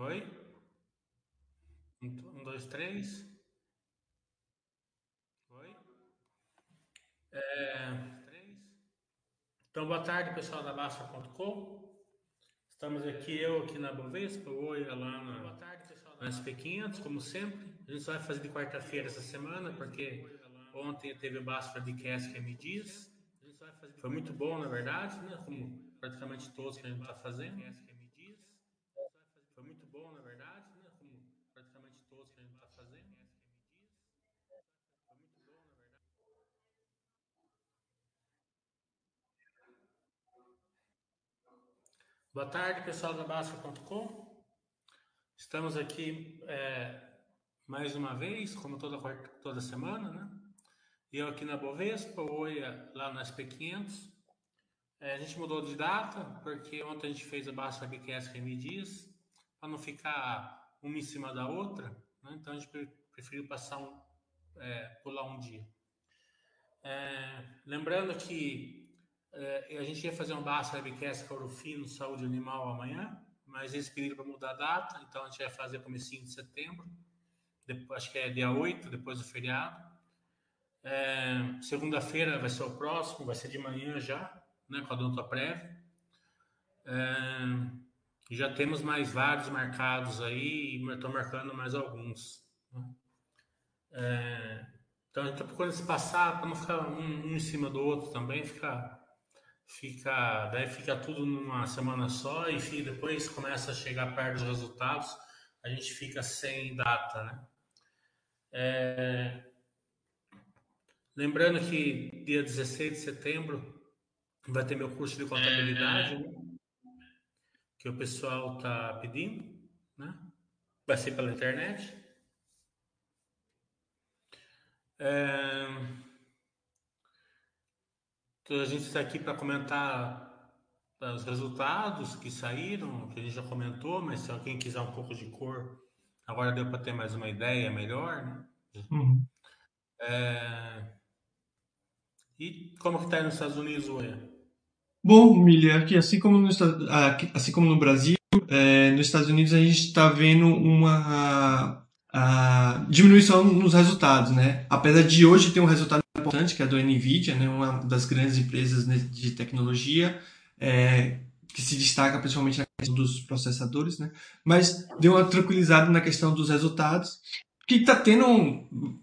Oi? Um, dois, três. Oi? É... Então, boa tarde, pessoal da Basta.com. Estamos aqui, eu aqui na Bovespa, oi lá na, boa tarde, pessoal na SP500, como sempre. A gente só vai fazer de quarta-feira essa semana, porque ontem teve o Basta de Cast que é Dias. Foi muito bom, na verdade, né? Como praticamente todos que a gente está fazendo. Boa tarde, pessoal da Basca.com. Estamos aqui é, mais uma vez, como toda, toda semana, né? Eu aqui na Bovespa, o lá na SP500. É, a gente mudou de data, porque ontem a gente fez a Basca BQS Remy Dias, para não ficar uma em cima da outra, né? então a gente preferiu passar um, é, pular um dia. É, lembrando que a gente ia fazer um Basta Webcast com o Fino Saúde Animal amanhã, mas eles pediram para mudar a data, então a gente vai fazer comecinho de setembro, depois, acho que é dia 8, depois do feriado. É, Segunda-feira vai ser o próximo, vai ser de manhã já, né, com a Donta Prévia. É, já temos mais vários marcados aí, estou marcando mais alguns. Né? É, então a procurando se passar para não ficar um, um, em cima do outro também, ficar fica, daí fica tudo numa semana só e depois começa a chegar perto dos resultados, a gente fica sem data, né? É... Lembrando que dia 16 de setembro vai ter meu curso de contabilidade, né? que o pessoal está pedindo, né? Vai ser pela internet. É... Então a gente está aqui para comentar os resultados que saíram, que a gente já comentou, mas se alguém quiser um pouco de cor, agora deu para ter mais uma ideia melhor, né? Uhum. É... E como que está nos Estados Unidos hoje? Bom, Milha, aqui assim como no, assim como no Brasil, é, nos Estados Unidos a gente está vendo uma a, diminuição nos resultados, né? Apesar de hoje ter um resultado importante, que é a do NVIDIA, né, uma das grandes empresas de tecnologia, é, que se destaca principalmente na questão dos processadores, né, mas deu uma tranquilizada na questão dos resultados, que está tendo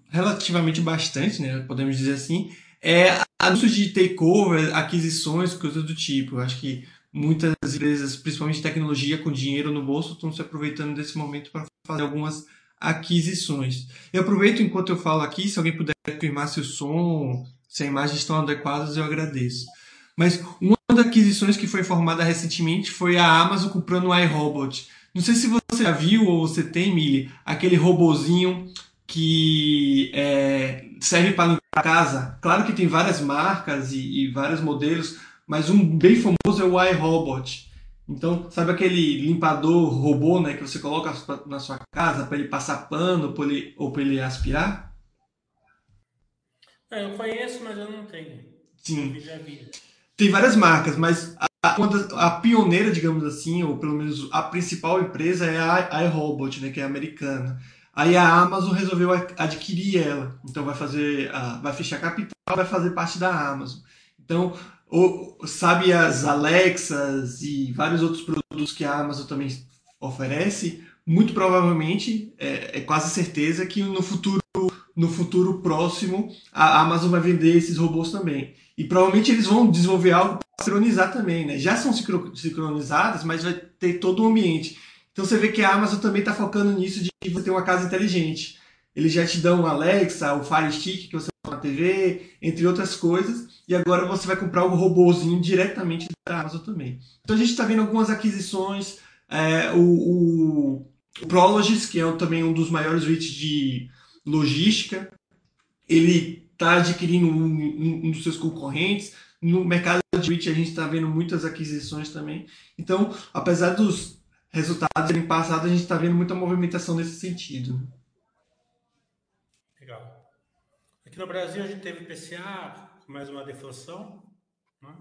relativamente bastante, né, podemos dizer assim, é anúncios de takeover, aquisições, coisas do tipo. Eu acho que muitas empresas, principalmente tecnologia, com dinheiro no bolso, estão se aproveitando desse momento para fazer algumas aquisições. Eu aproveito enquanto eu falo aqui, se alguém puder confirmar se o som, se a imagem estão adequadas, eu agradeço. Mas uma das aquisições que foi informada recentemente foi a Amazon comprando o iRobot. Não sei se você já viu ou você tem, Mili, aquele robozinho que é, serve para limpar casa. Claro que tem várias marcas e, e vários modelos, mas um bem famoso é o iRobot. Então, sabe aquele limpador robô né, que você coloca na sua casa para ele passar pano ou para ele aspirar? É, eu conheço, mas eu não tenho. Sim. Tem várias marcas, mas a, a, pioneira, digamos assim, ou pelo menos a principal empresa é a iRobot, né, que é americana. Aí a Amazon resolveu adquirir ela. Então vai fazer, vai fechar capital, vai fazer parte da Amazon. Então sabe as Alexas e vários outros produtos que a Amazon também oferece, muito provavelmente, é, é quase certeza que no futuro, no futuro próximo, a Amazon vai vender esses robôs também. E provavelmente eles vão desenvolver algo para sincronizar também, né? Já são sincronizadas, mas vai ter todo o ambiente. Então você vê que a Amazon também está focando nisso de você ter uma casa inteligente. Eles já te dão o Alexa, o Fire Stick que você TV, entre outras coisas. E agora você vai comprar o robôzinho diretamente da Amazon também. Então a gente está vendo algumas aquisições. É, o, o, o Prologis, que é também um dos maiores REITs de logística, ele está adquirindo um, um, dos seus concorrentes. No mercado de REIT a gente está vendo muitas aquisições também. Então, apesar dos resultados serem passados, a gente está vendo muita movimentação nesse sentido. Aqui no Brasil a gente teve PCA, mais uma deflação, né?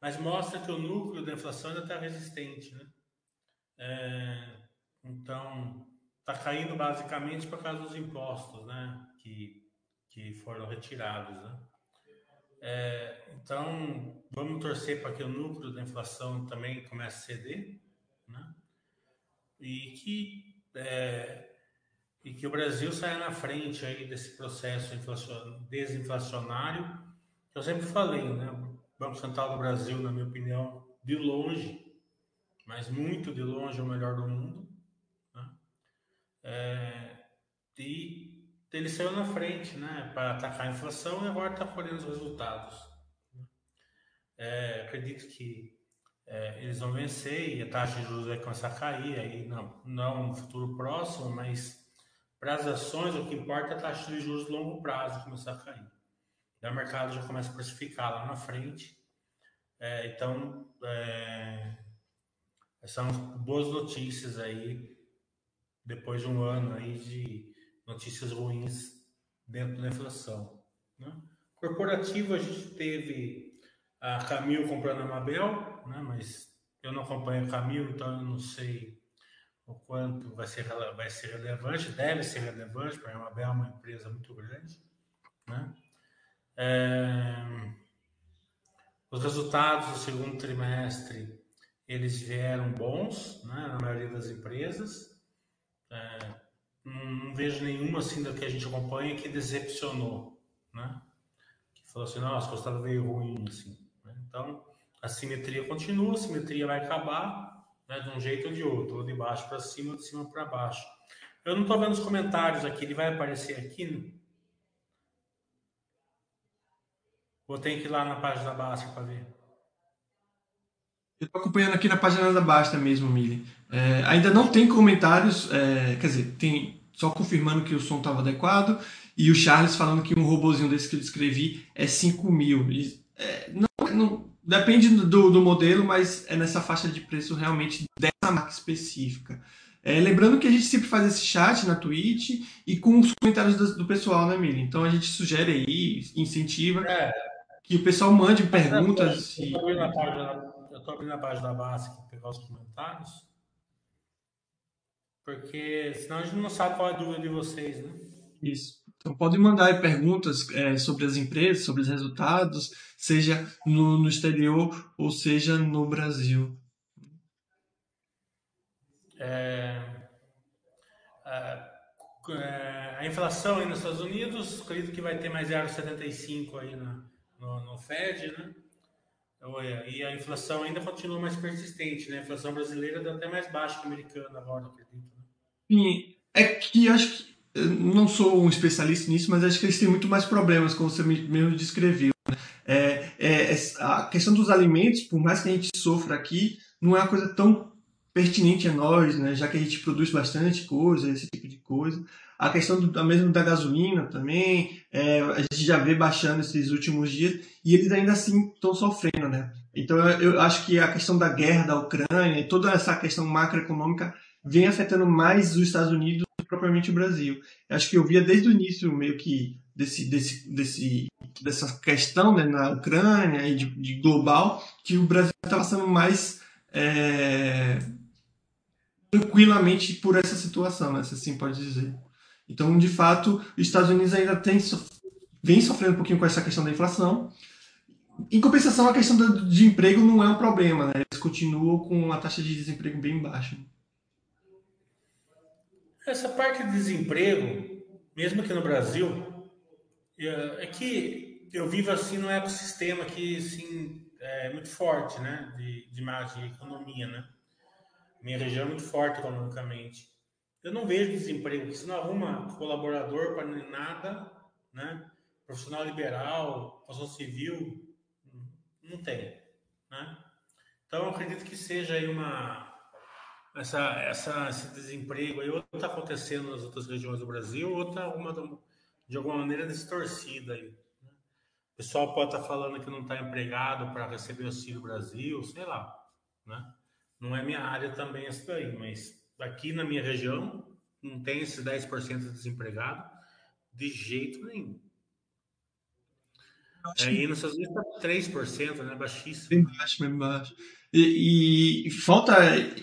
mas mostra que o núcleo da inflação ainda está resistente. Né? É, Então, está caindo basicamente por causa dos impostos, né? Que, que foram retirados, né? É, então, vamos torcer para que o núcleo da inflação também comece a ceder, né? E que, é, e que o Brasil saia na frente aí desse processo desinflacionário, que eu sempre falei, né? O Banco Central do Brasil, na minha opinião, de longe, mas muito de longe, é o melhor do mundo. Né? É, e ele saiu na frente né, para atacar a inflação e agora está colhendo os resultados. É, acredito que é, eles vão vencer e a taxa de juros vai começar a cair, aí não, não no futuro próximo, mas para as ações o que importa é a taxa de juros de longo prazo começar a cair. O mercado já começa a precificar lá na frente. É, então, é, são boas notícias aí, depois de um ano aí de notícias ruins dentro da inflação. Né? Corporativo, a gente teve a Camil comprando a Mabel, né? mas eu não acompanho a Camil, então eu não sei o quanto vai ser, vai ser relevante, deve ser relevante, porque a Mabel é uma empresa muito grande. Né? É... Os resultados do segundo trimestre, eles vieram bons, né? na maioria das empresas. É não, vejo nenhuma assim da que a gente acompanha que decepcionou, né? Que falou assim, nossa, gostava veio ruim, assim. Né? Então, a simetria continua, a simetria vai acabar, né, de um jeito ou de outro, ou de baixo para cima, ou de cima para baixo. Eu não estou vendo os comentários aqui, ele vai aparecer aqui, né? Ou tem que ir lá na página da Basta para ver? Eu estou acompanhando aqui na página da Basta mesmo, Mili. É, ainda não tem comentários, é, quer dizer, tem só confirmando que o som estava adequado, e o Charles falando que um robozinho desse que eu descrevi é 5 mil. E, é, não, não, depende do, do modelo, mas é nessa faixa de preço realmente dessa marca específica. É, lembrando que a gente sempre faz esse chat na Twitch e com os comentários do, do pessoal, né, Mili? Então a gente sugere aí, incentiva é. que o pessoal mande perguntas. Eu estou abrindo, a página da base para pegar os comentários. Porque senão a gente não sabe qual é a dúvida de vocês, né? Isso. Então podem mandar perguntas é, sobre as empresas, sobre os resultados, seja no, no exterior ou seja no Brasil. É, a, é, a, inflação aí nos Estados Unidos, acredito que vai ter mais 0,75 aí na, no, no Fed, né? E a inflação ainda continua mais persistente, né? A inflação brasileira está até mais baixa que a americana agora, acredito. Sim, é que acho que não sou um especialista nisso, mas acho que eles têm muito mais problemas, como você mesmo descreveu. Né? É, é, a questão dos alimentos, por mais que a gente sofra aqui, não é uma coisa tão pertinente a nós, né? já que a gente produz bastante coisa, esse tipo de coisa. A questão do, mesmo da gasolina também, é, a gente já vê baixando esses últimos dias e eles ainda assim estão sofrendo. Né? Então eu, eu acho que a questão da guerra da Ucrânia e toda essa questão macroeconômica vem afetando mais os Estados Unidos propriamente o Brasil. Acho que eu via desde o início meio que desse, desse, desse, dessa questão né, na Ucrânia e de, de global que o Brasil está passando mais é, tranquilamente por essa situação, né, se assim pode dizer. Então, de fato, os Estados Unidos ainda tem, vem sofrendo um pouquinho com essa questão da inflação. Em compensação, a questão de emprego não é um problema, né? Eles continuam com a taxa de desemprego bem baixa. Essa parte de desemprego, mesmo aqui no Brasil, é, é que eu vivo assim num ecossistema que assim, é muito forte, né? De, de, de economia, né? Minha região é muito forte economicamente. Eu não vejo desemprego, porque você não arruma colaborador para nada, né? Profissional liberal, construção civil, não tem, né? Então, acredito que seja aí uma, essa, essa, esse desemprego aí, ou está acontecendo nas outras regiões do Brasil, ou está de alguma maneira distorcida aí. Né? O pessoal pode estar tá falando que não está empregado para receber auxílio Brasil, sei lá, né? Não é minha área também isso daí, mas aqui na minha região não tem esses 10% de desempregado de jeito nenhum. Aí nos Estados Unidos está 3%, né? Baixíssimo. Bem baixo, bem baixo. E, e falta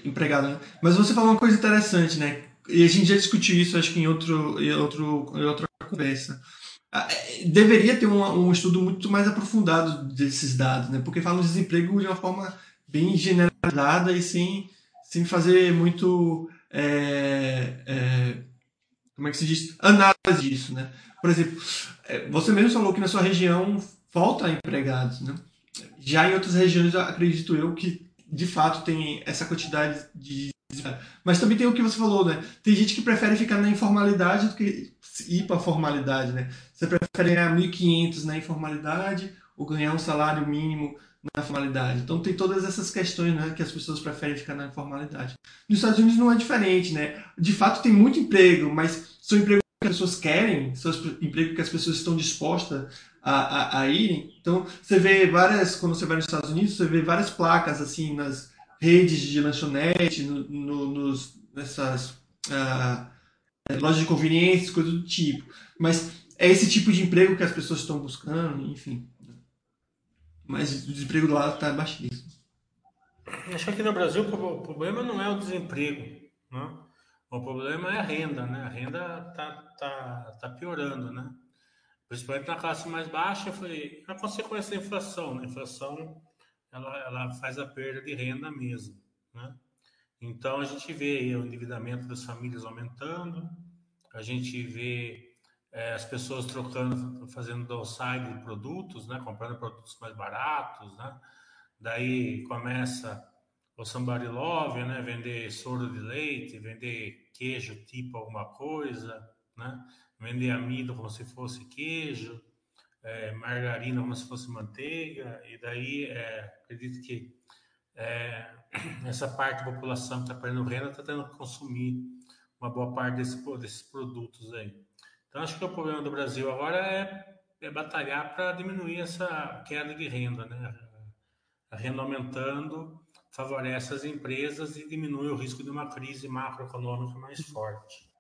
empregado, né? Mas você falou uma coisa interessante, né? E a gente já discutiu isso, acho que em, outro, em, outro, em outra conversa. Ah, é, deveria ter um, um, estudo muito mais aprofundado desses dados, né? Porque fala de desemprego de uma forma bem generalizada e sem, sem fazer muito. É, é, como é que se diz? Análise disso, né? Por exemplo, é, você mesmo falou que na sua região falta empregados, né? Já em outras regiões, acredito eu que de fato tem essa quantidade de mas também tem o que você falou, né? Tem gente que prefere ficar na informalidade do que ir para a formalidade, né? Você prefere ganhar 1.500 na informalidade ou ganhar um salário mínimo na formalidade. Então tem todas essas questões, né, que as pessoas preferem ficar na informalidade. Nos Estados Unidos não é diferente, né? De fato tem muito emprego, mas são empregos que as pessoas querem, são empregos que as pessoas estão dispostas a, a, a irem. Então você vê várias, quando você vai nos Estados Unidos, você vê várias placas assim nas redes de lanchonete, no, no, nos, nessas uh, lojas de conveniência, coisas do tipo. Mas é esse tipo de emprego que as pessoas estão buscando, enfim. Mas o desemprego lá está baixíssimo. Acho que aqui no Brasil o problema não é o desemprego, né? o problema é a renda, né? A renda está tá, tá piorando, né? Principalmente na classe mais baixa, foi a consequência da inflação. Né? A inflação ela, ela faz a perda de renda mesmo, né? Então a gente vê o endividamento das famílias aumentando, a gente vê é, as pessoas trocando, fazendo downside de produtos, né? Comprando produtos mais baratos, né? Daí começa o somebody love, né? Vender soro de leite, vender queijo tipo alguma coisa, né? Vender amido como se fosse queijo, é, margarina como se fosse manteiga, e daí é, acredito que é, essa parte da população que está perdendo renda está tendo que consumir uma boa parte desse, desses produtos aí. Então, acho que o problema do Brasil agora é, é batalhar para diminuir essa queda de renda, né? A renda aumentando favorece as empresas e diminui o risco de uma crise macroeconômica mais forte.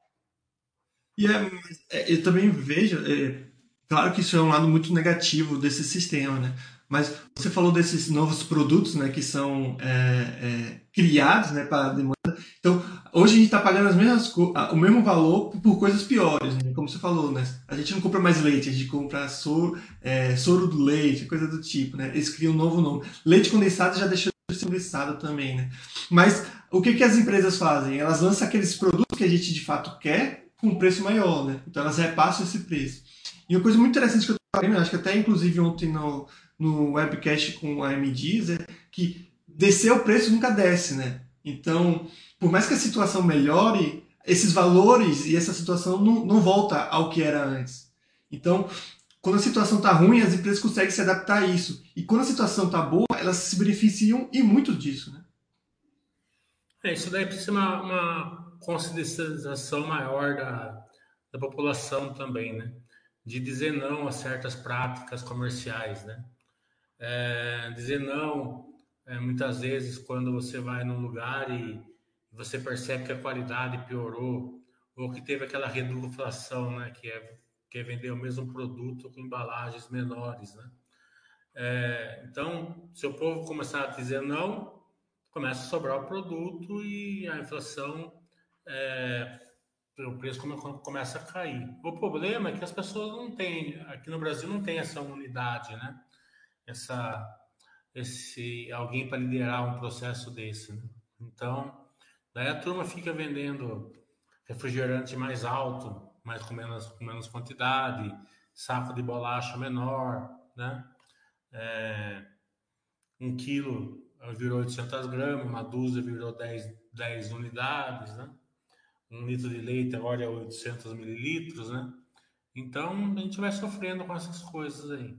E é, é eu também vejo, é, Claro que isso é um lado muito negativo desse sistema, né? Mas você falou desses novos produtos, né, que são é, é, criados, né, para a demanda. Então, hoje a gente está pagando as mesmas o mesmo valor por coisas piores, né? Como você falou, né? A gente não compra mais leite, a gente compra soro, é, soro do leite, coisa do tipo, né? Eles criam um novo nome. Leite condensado já deixou de ser condensado também, né? Mas o que, que as empresas fazem? Elas lançam aqueles produtos que a gente de fato quer com um preço maior, né? Então elas repassam esse preço. E uma coisa muito interessante que eu estou vendo, acho que até inclusive ontem no, no webcast com a MDs, é que descer o preço nunca desce, né? Então, por mais que a situação melhore, esses valores e essa situação não, não volta ao que era antes. Então, quando a situação está ruim, as empresas conseguem se adaptar a isso. E quando a situação está boa, elas se beneficiam e muito disso, né? É, isso daí precisa uma, uma conscientização maior da, da população também, né? de dizer não a certas práticas comerciais, né? É, dizer não, é, muitas vezes, quando você vai num lugar e você percebe que a qualidade piorou, ou que teve aquela reduflação, né? Que é, que é vender o mesmo produto com embalagens menores, né? É, então, se o povo começar a dizer não, começa a sobrar o produto e a inflação é, o preço começa a cair. O problema é que as pessoas não têm, aqui no Brasil não tem essa unidade, né? Essa, esse alguém para liderar um processo desse. Né? Então, daí a turma fica vendendo refrigerante mais alto, mas com menos, com menos quantidade, saco de bolacha menor, né? É, um quilo virou 800 gramas, uma dúzia virou 10, 10 unidades, né? Um litro de leite agora é 800 mililitros, né? Então a gente vai sofrendo com essas coisas aí.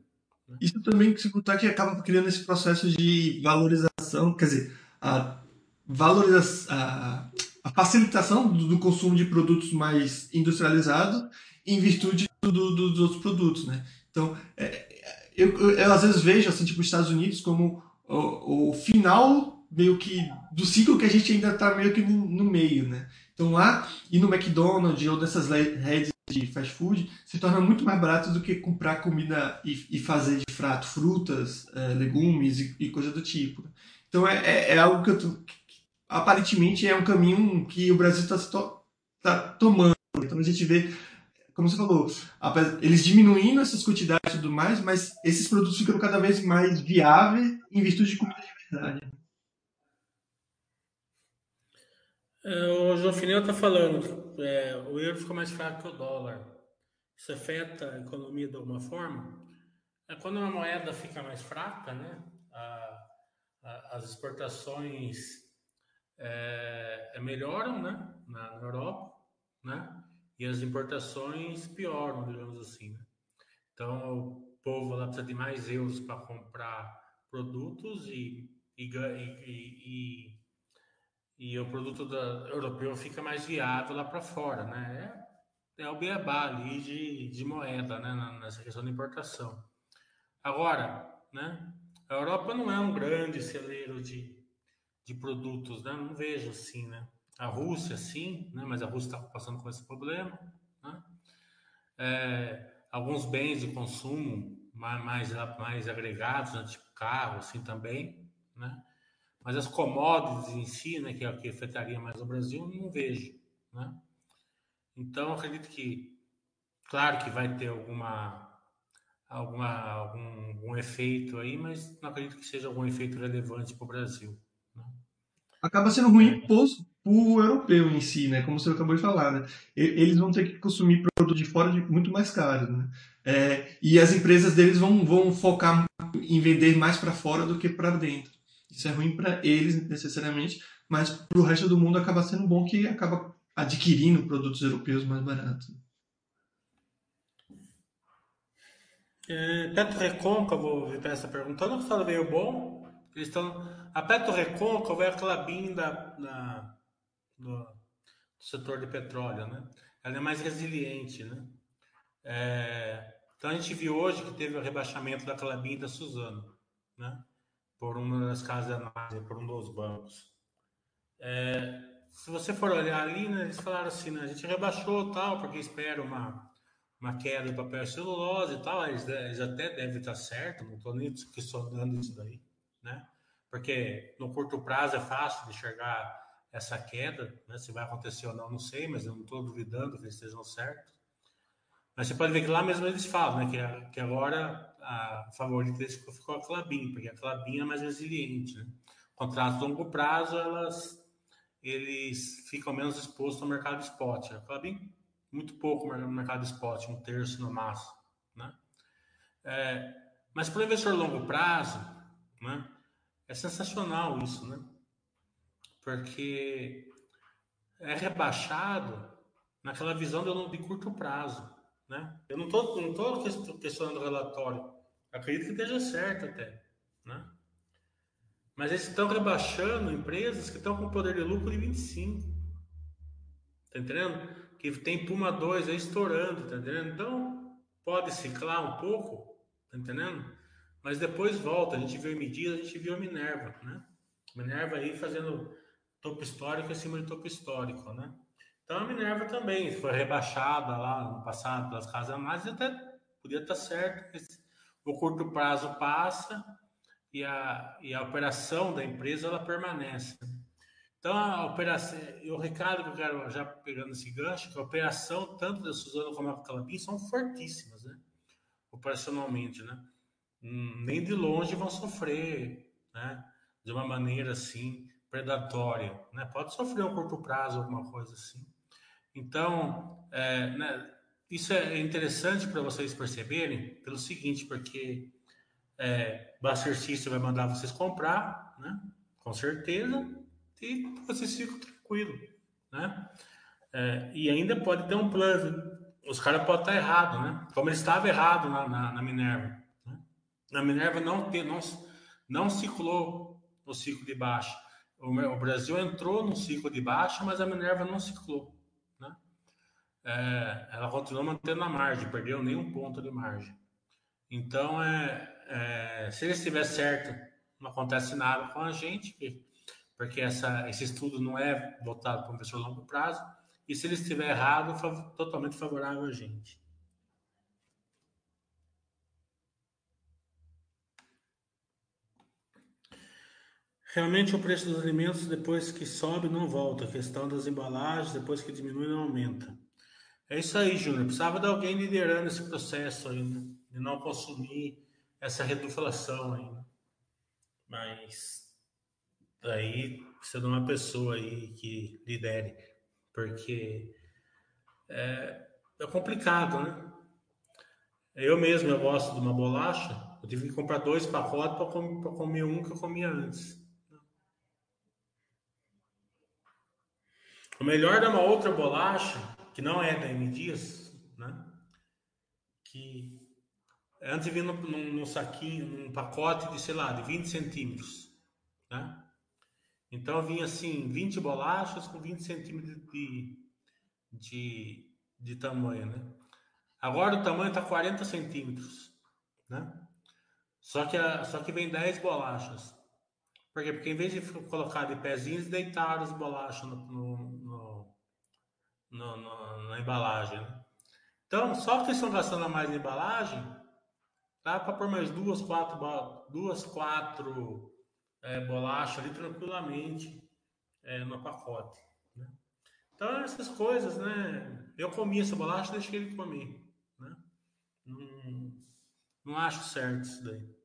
Né? Isso também se contar que acaba criando esse processo de valorização, quer dizer, a valorização, a, a facilitação do, do, consumo de produtos mais industrializados em virtude do, do, dos outros produtos, né? Então, é, eu, eu, eu, às vezes vejo assim, tipo, os Estados Unidos como o, o final meio que do ciclo que a gente ainda está meio que no, no meio, né? Então lá, ir no McDonald's ou dessas redes de fast food se torna muito mais barato do que comprar comida e, e fazer de prato frutas, é, legumes e, e, coisa do tipo. Então é, é, é algo que eu tô, aparentemente é um caminho que o Brasil está to, tá tomando. Então a gente vê, como você falou, eles diminuindo essas quantidades e tudo mais, mas esses produtos ficam cada vez mais viáveis em virtude de comida de verdade. É, o João Finel está falando, é, o euro ficou mais fraco que o dólar. Isso afeta a economia de alguma forma? É quando uma moeda fica mais fraca, né? A, a, as exportações é, é melhoram, né? Na, na, Europa, né? E as importações pioram, digamos assim. Né? Então o povo lá precisa de mais euros para comprar produtos e, e, e, e e o produto da, europeu fica mais viável lá para fora, né? É, é o beabá ali de, de moeda, né? Nessa questão da importação. Agora, né? A Europa não é um grande celeiro de, de produtos, né? Não vejo assim, né? A Rússia, sim, né? Mas a Rússia está passando com esse problema, né? É, alguns bens de consumo mais, mais, mais agregados, né? tipo carro, assim também, né? Mas as commodities em si, né, que é o que afetaria mais o Brasil, não vejo, né? Então, acredito que, claro que vai ter alguma, alguma algum, algum efeito aí, mas não acredito que seja algum efeito relevante para o Brasil. Né? Acaba sendo ruim é. para o europeu em si, né? Como você acabou de falar, né? Eles vão ter que consumir produto de fora de muito mais caro, né? É, e as empresas deles vão, vão focar em vender mais para fora do que para dentro. Isso é ruim para eles necessariamente, mas para o resto do mundo acaba sendo bom que acaba adquirindo produtos europeus mais baratos. É, Petro Recôncavo, vou essa pergunta. Não fala meio bom. Eles estão. A Petro Recôncavo é a Clabin da, da, do, do, setor de petróleo, né? Ela é mais resiliente, né? É, então a gente viu hoje que teve o rebaixamento da Clabin da Suzano, né? Por uma das casas de análise, por um dos bancos. É, se você for olhar ali, né, eles falaram assim, né, a gente rebaixou tal, porque espera uma, uma queda do papel celulose e tal, eles, eles até devem estar certo, não estou nem questionando isso daí, né? Porque no curto prazo é fácil de enxergar essa queda, né? Se vai acontecer ou não, não sei, mas eu não estou duvidando que eles estejam certos. Mas você pode ver que lá mesmo eles falam, né? Que, que agora a favorita deles ficou a Clabin, porque a Clabin é mais resiliente, né? Contratos de longo prazo, elas, eles ficam menos expostos ao mercado spot. A Clabin, muito pouco no mercado spot, um terço no máximo, né? É, mas para o investidor longo prazo, né? É sensacional isso, né? Porque é rebaixado naquela visão de, de curto prazo. Né? Eu não estou não tô questionando o relatório. Acredito que esteja certo até. Né? Mas eles estão rebaixando empresas que estão com poder de lucro de 25. Tá entendendo? Que tem Puma 2 aí estourando, tá entendendo? Então, pode ciclar um pouco, tá entendendo? Mas depois volta. A gente viu Medidas, a gente viu a Minerva, né? Minerva aí fazendo topo histórico acima de topo histórico, né? Então a Minerva também foi rebaixada lá no passado pelas casas mais até podia estar certo. O curto prazo passa e a, e a operação da empresa ela permanece. Então a operação, e o recado que eu quero já pegando esse gancho, que a operação tanto da Suzano como da Calapim são fortíssimas, né? Operacionalmente, né? Hum, nem de longe vão sofrer, né? De uma maneira assim predatória, né? Pode sofrer um curto prazo, alguma coisa assim, então, é, né, isso é interessante para vocês perceberem pelo seguinte, porque é, o exercício vai mandar vocês comprar, né? Com certeza, e vocês ficam tranquilos, né? É, e ainda pode ter um plano. Os caras podem estar errados, né? Como ele estava errado na, na, na Minerva. Né? Na Minerva não, te, não, não ciclou o ciclo de baixa. O, o Brasil entrou no ciclo de baixa, mas a Minerva não ciclou é, ela continuou mantendo a margem, perdeu nenhum ponto de margem. Então, é, é, se ele estiver certo, não acontece nada com a gente, porque essa, esse estudo não é voltado para um investidor a longo prazo, e se ele estiver errado, fav totalmente favorável a gente. Realmente o preço dos alimentos depois que sobe não volta. A questão das embalagens, depois que diminui, não aumenta. É isso aí, Júnior. Precisava de alguém liderando esse processo ainda, de não consumir essa reduflação ainda. Mas daí precisa de uma pessoa aí que lidere, porque é, é complicado, né? Eu mesmo eu gosto de uma bolacha, eu tive que comprar dois pacotes para comer, comer um que eu comia antes. O melhor de uma outra bolacha, que não é da M Dias, né? Que antes vinha num, num, saquinho, num pacote de, sei lá, de 20 centímetros, né? Então vinha assim, 20 bolachas com 20 centímetros de, de, de tamanho, né? Agora o tamanho está 40 centímetros, né? Só que, a, só que vem 10 bolachas. Por quê? Porque em vez de colocar de pezinhos, deitaram as bolachas no, no, no, no, na embalagem. Né? Então, só que eles estão gastando a mais na embalagem, dá para pôr mais duas, quatro, duas, quatro é, bolachas ali tranquilamente é, no pacote. Né? Então, essas coisas, né? Eu comi essa bolacha, deixei ele comer. Né? Não, não acho certo isso daí.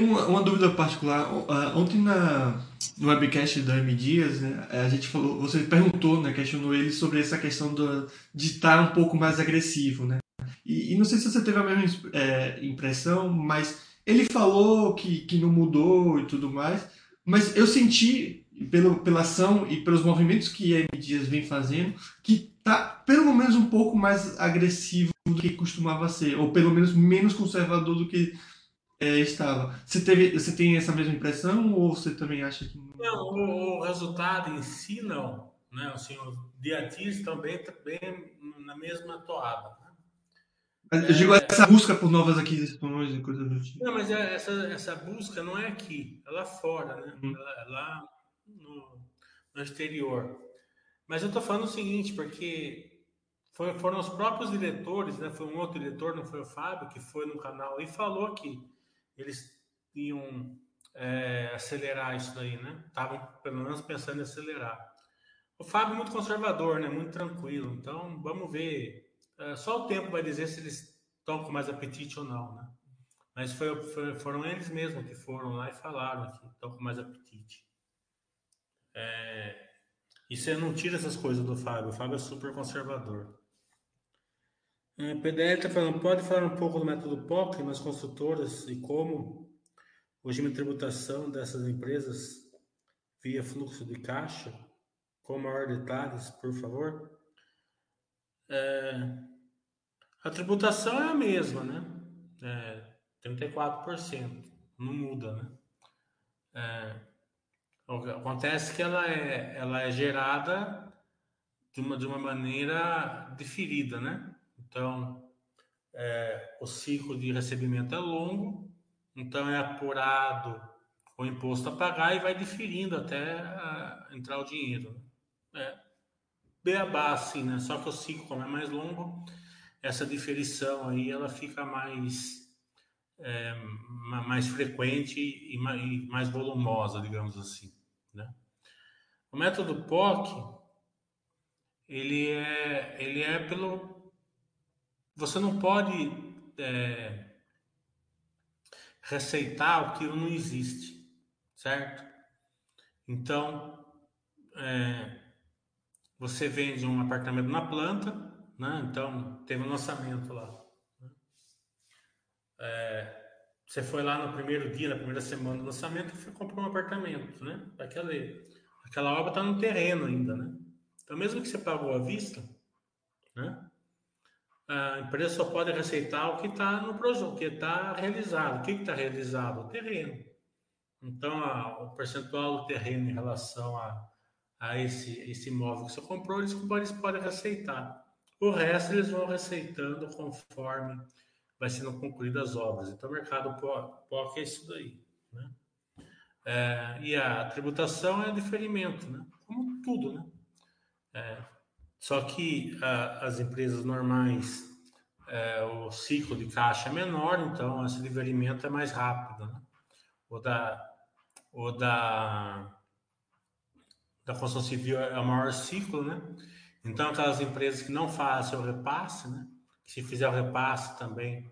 Uma, uma dúvida particular. Ontem na, no webcast da M Dias, né, a gente falou, você perguntou, né, questionou ele sobre essa questão do, de estar um pouco mais agressivo, né? E, e não sei se você teve a mesma é, impressão, mas ele falou que, que não mudou e tudo mais, mas eu senti pelo, pela ação e pelos movimentos que M Dias vem fazendo que tá pelo menos um pouco mais agressivo do que costumava ser, ou pelo menos menos conservador do que é, estava. Você, teve, você tem essa mesma impressão ou você também acha que. Não, o, o resultado em si não. Né? Assim, os diatis também bem na mesma toada. Né? Eu digo é, essa busca por novas aquisições e coisas do tipo. Não, mas é, essa, essa busca não é aqui, é lá fora, né? Hum. É lá no, no exterior. Mas eu estou falando o seguinte, porque foram os próprios diretores, né? Foi um outro diretor, não foi o Fábio, que foi no canal e falou que eles iam é, acelerar isso daí, né? Estavam pelo menos pensando em acelerar. O Fábio é muito conservador, né? Muito tranquilo. Então vamos ver. É, só o tempo vai dizer se eles estão com mais apetite ou não, né? Mas foi, foi, foram eles mesmos que foram lá e falaram que estão com mais apetite. É, e você não tira essas coisas do Fábio. O Fábio é super conservador. É, PDL está falando, pode falar um pouco do método POC nas construtoras e como o regime de tributação dessas empresas via fluxo de caixa? Com maior detalhes, por favor. É, a tributação é a mesma, né? É, 34%, não muda, né? É, acontece que ela é, ela é gerada de uma, de uma maneira diferida, né? Então, é, o ciclo de recebimento é longo, então é apurado o imposto a pagar e vai diferindo até a, entrar o dinheiro. É, beabá, assim, né? Só que o ciclo, como é mais longo, essa diferição aí ela fica mais, é, mais frequente e mais, e mais volumosa, digamos assim. Né? O método POC ele é, ele é pelo você não pode é, receitar o que não existe, certo? Então, é, você vende um apartamento na planta, né? Então, teve um lançamento lá. Né? É, você foi lá no primeiro dia, na primeira semana do lançamento, e comprou um apartamento, né? Aquela, aquela obra está no terreno ainda, né? Então, mesmo que você pagou à vista, né? A empresa só pode receitar o que está no projeto, o que está realizado. O que está realizado? O terreno. Então, a, o percentual do terreno em relação a, a esse, esse imóvel que você comprou, eles, eles podem receitar. O resto eles vão receitando conforme vai sendo concluídas as obras. Então, o mercado POC é isso daí. Né? É, e a tributação é diferimento, né? como tudo. Né? É, só que a, as empresas normais, é, o ciclo de caixa é menor, então esse liberamento é mais rápido. Né? O, da, da da construção civil é o maior ciclo, né? Então, aquelas empresas que não fazem o repasse, né? Que se fizer o repasse também,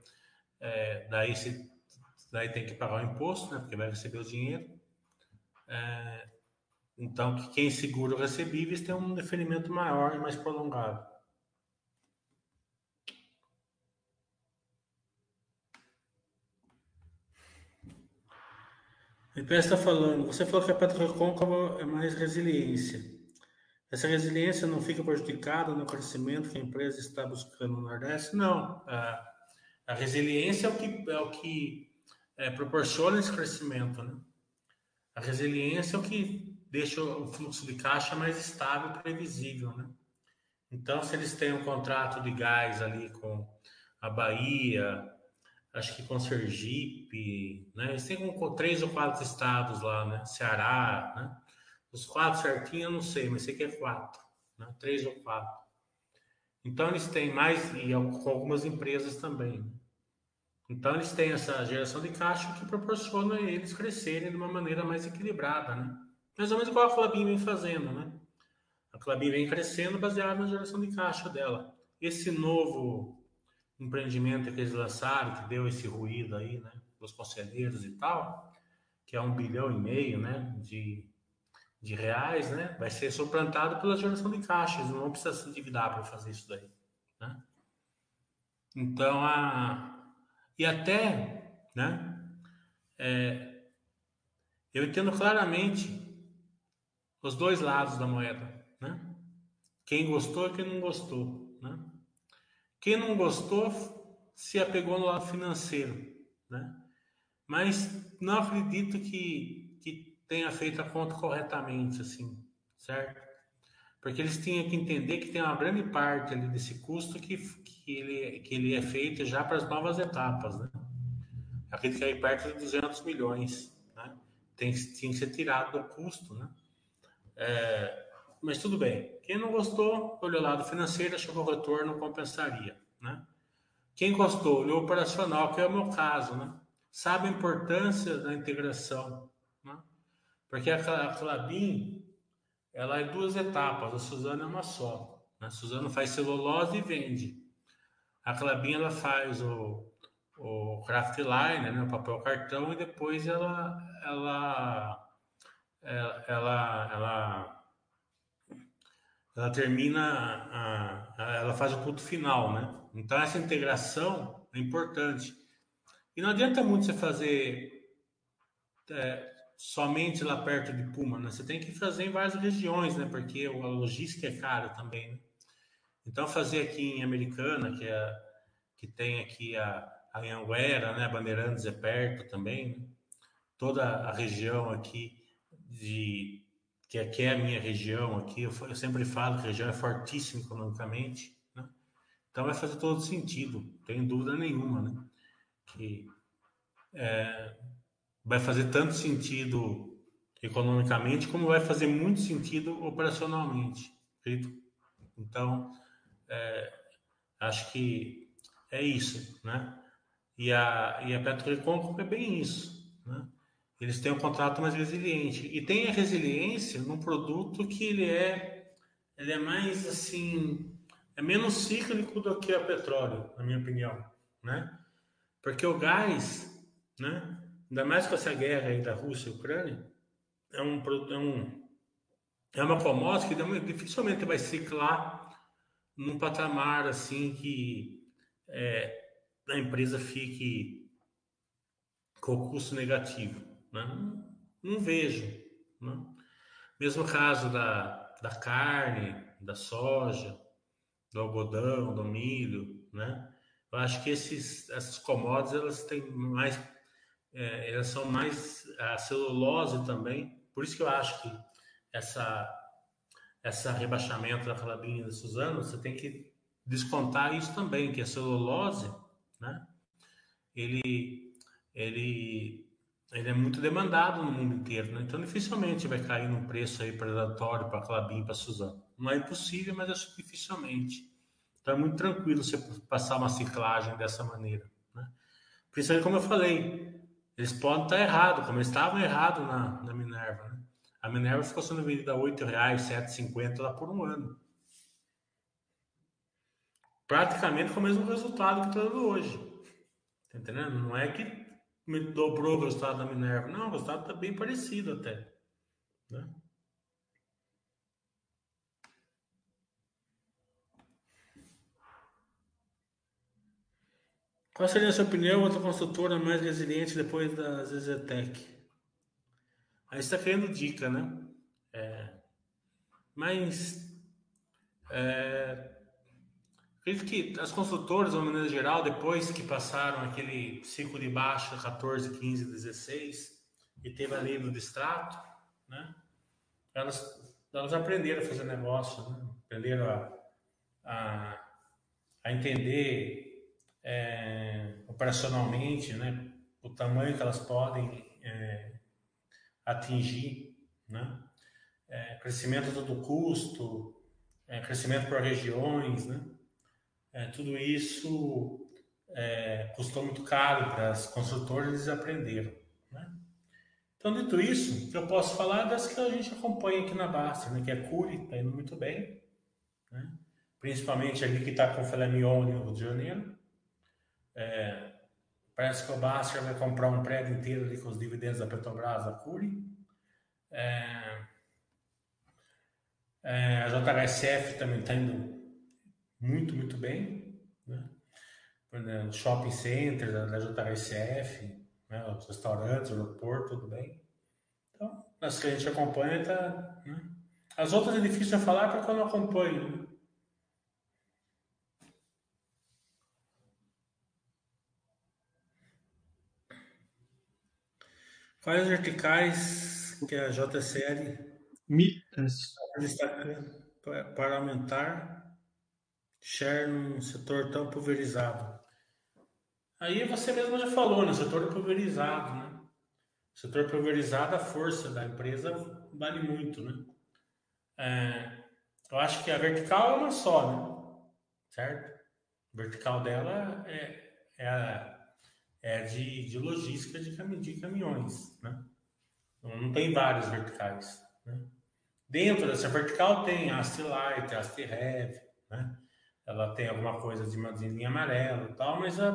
é, daí, se, daí tem que pagar o imposto, né? Porque vai receber o dinheiro. É, então, que quem segura o recebíveis tem um deferimento maior e mais prolongado. O IPS está falando, você falou que a petrocôncava é mais resiliência. Essa resiliência não fica prejudicada no crescimento que a empresa está buscando no Nordeste? Não. A, a resiliência é o que, é o que é, proporciona esse crescimento. Né? A resiliência é o que deixa o fluxo de caixa mais estável e previsível. Né? Então, se eles têm um contrato de gás ali com a Bahia, acho que com Sergipe, né? Eles têm com três ou quatro estados lá, né? Ceará, né? Os quatro certinho eu não sei, mas sei que é quatro, né? Três ou quatro. Então eles têm mais e com algumas empresas também. Né? Então eles têm essa geração de caixa que proporciona eles crescerem de uma maneira mais equilibrada, né? Mais ou menos igual a Clabin vem fazendo, né? A Clabin vem crescendo baseada na geração de caixa dela. Esse novo empreendimento que eles lançaram, que deu esse ruído aí, né, dos conselheiros e tal, que é um bilhão e meio, né, de, de reais, né, vai ser suplantado pela geração de caixa, eles não precisam se endividar para fazer isso daí, né. Então, a, e até, né, é, eu entendo claramente os dois lados da moeda, né, quem gostou e quem não gostou, né, quem não gostou se apegou no lado financeiro, né? Mas não acredito que, que tenha feito a conta corretamente, assim, certo? Porque eles tinham que entender que tem uma grande parte ali desse custo que, que, ele, que ele é feito já para as novas etapas, né? Acredito que aí perto de 200 milhões, né? Tem, tem que ser tirado do custo, né? É, mas tudo bem. Quem não gostou, olhou o lado financeiro, achou que o retorno compensaria, né? Quem gostou, olhou o operacional, que é o meu caso, né? Sabe a importância da integração, né? Porque a Clabin, ela é duas etapas, a Suzana é uma só. Né? A Suzana faz celulose e vende. A Clabin, ela faz o, o craft line, né? o papel cartão, e depois ela, ela, ela, ela, ela termina, a, ela faz o culto final, né? Então essa integração é importante. E não adianta muito você fazer é, somente lá perto de Puma, né? Você tem que fazer em várias regiões, né? Porque a logística é cara também, né? Então fazer aqui em Americana, que é que tem aqui a, a Anguera, né? Bandeirantes é perto também, né? Toda a região aqui de que aqui é a minha região, aqui eu, eu sempre falo que a região é fortíssima economicamente, né? então vai fazer todo sentido, tenho dúvida nenhuma, né? que é, vai fazer tanto sentido economicamente como vai fazer muito sentido operacionalmente, acredito. Então, é, acho que é isso, né? E a, e a Petrocom é bem isso, né? Eles têm um contrato mais resiliente. E tem a resiliência num produto que ele é, ele é mais assim, é menos cíclico do que o petróleo, na minha opinião, né? Porque o gás, né? Ainda mais com essa guerra aí da Rússia e Ucrânia, é um é um é uma commodity que dificilmente vai ciclar num patamar assim que é, a empresa fique com custo negativo. Né? Não, vejo. Né? Mesmo caso da, da carne, da soja, do algodão, do milho, né? Eu acho que esses, essas commodities elas têm mais, é, elas são mais a celulose também. Por isso que eu acho que essa essa rebaixamento da calabrinha da Suzano, você tem que descontar isso também, que a celulose, né? Ele ele ele é muito demandado no mundo inteiro, né? então dificilmente vai cair num preço aí predatório para Clabin, para Suzano. Não é impossível, mas é dificilmente. Então é muito tranquilo você passar uma ciclagem dessa maneira. Né? Principalmente como eu falei, Eles podem estar errados, como eles estavam errados na, na Minerva. Né? A Minerva ficou sendo vendida a R$ 8,00, R$ 7,50 lá por um ano. Praticamente com o mesmo resultado que está dando hoje. Tá entendendo? Não é que dobrou o resultado da Minerva. Não, o resultado está bem parecido até. Né? Qual seria a sua opinião outra construtora mais resiliente depois da ZZTEC? Aí está querendo dica, né? É, mas é, acredito que as construtoras, de uma maneira geral, depois que passaram aquele ciclo de baixa 14, 15, 16 e teve a lei do distrato, né? Elas, elas aprenderam a fazer negócio, né? aprenderam a, a, a entender é, operacionalmente, né, o tamanho que elas podem é, atingir, né, é, crescimento do custo, é, crescimento por regiões, né, é, tudo isso é, custou muito caro para as construtoras eles aprenderam. Né? Então, dito isso, eu posso falar das que a gente acompanha aqui na Basta, né, que é Curi, está indo muito bem, né? principalmente ali que está com o filé no Rio de Janeiro, é, parece que o Baster vai comprar um prédio inteiro ali com os dividendos da Petrobras, da Cury. É, é, a JHSF também está indo muito, muito bem. Né? Os shopping centers da JHSF, né? os restaurantes, o aeroporto, tudo bem. Então, as que a gente acompanha, tá, né? As outras é difícil de falar porque eu não acompanho. Né? Quais verticais que a JCL está para aumentar share num setor tão pulverizado? Aí você mesmo já falou, né? setor pulverizado, né? setor pulverizado, a força da empresa vale muito, né? É, eu acho que a vertical é uma só, né? Certo? A vertical dela é, é a é de, de logística de, cam de caminhões, né? Então, não tem vários verticais, né? Dentro dessa vertical tem a Light, a Heavy, né? Ela tem alguma coisa de, de linha amarela tal, mas a,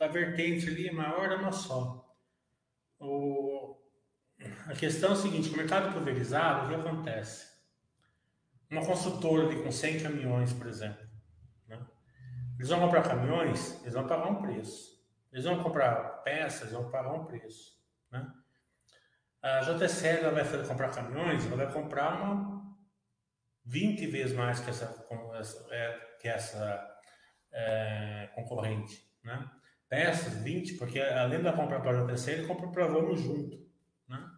a vertente ali maior é uma só. O, a questão é a seguinte, o mercado pulverizado, o que acontece? Uma construtora ali com 100 caminhões, por exemplo, né? eles vão comprar caminhões, eles vão pagar um preço. Eles vão comprar peças, vão pagar um preço. Né? A JCL ela vai fazer, comprar caminhões, ela vai comprar uma 20 vezes mais que essa, é, que essa é, concorrente. Né? Peças, 20, porque além da compra para a JCL, ele compra para vamos junto. Né?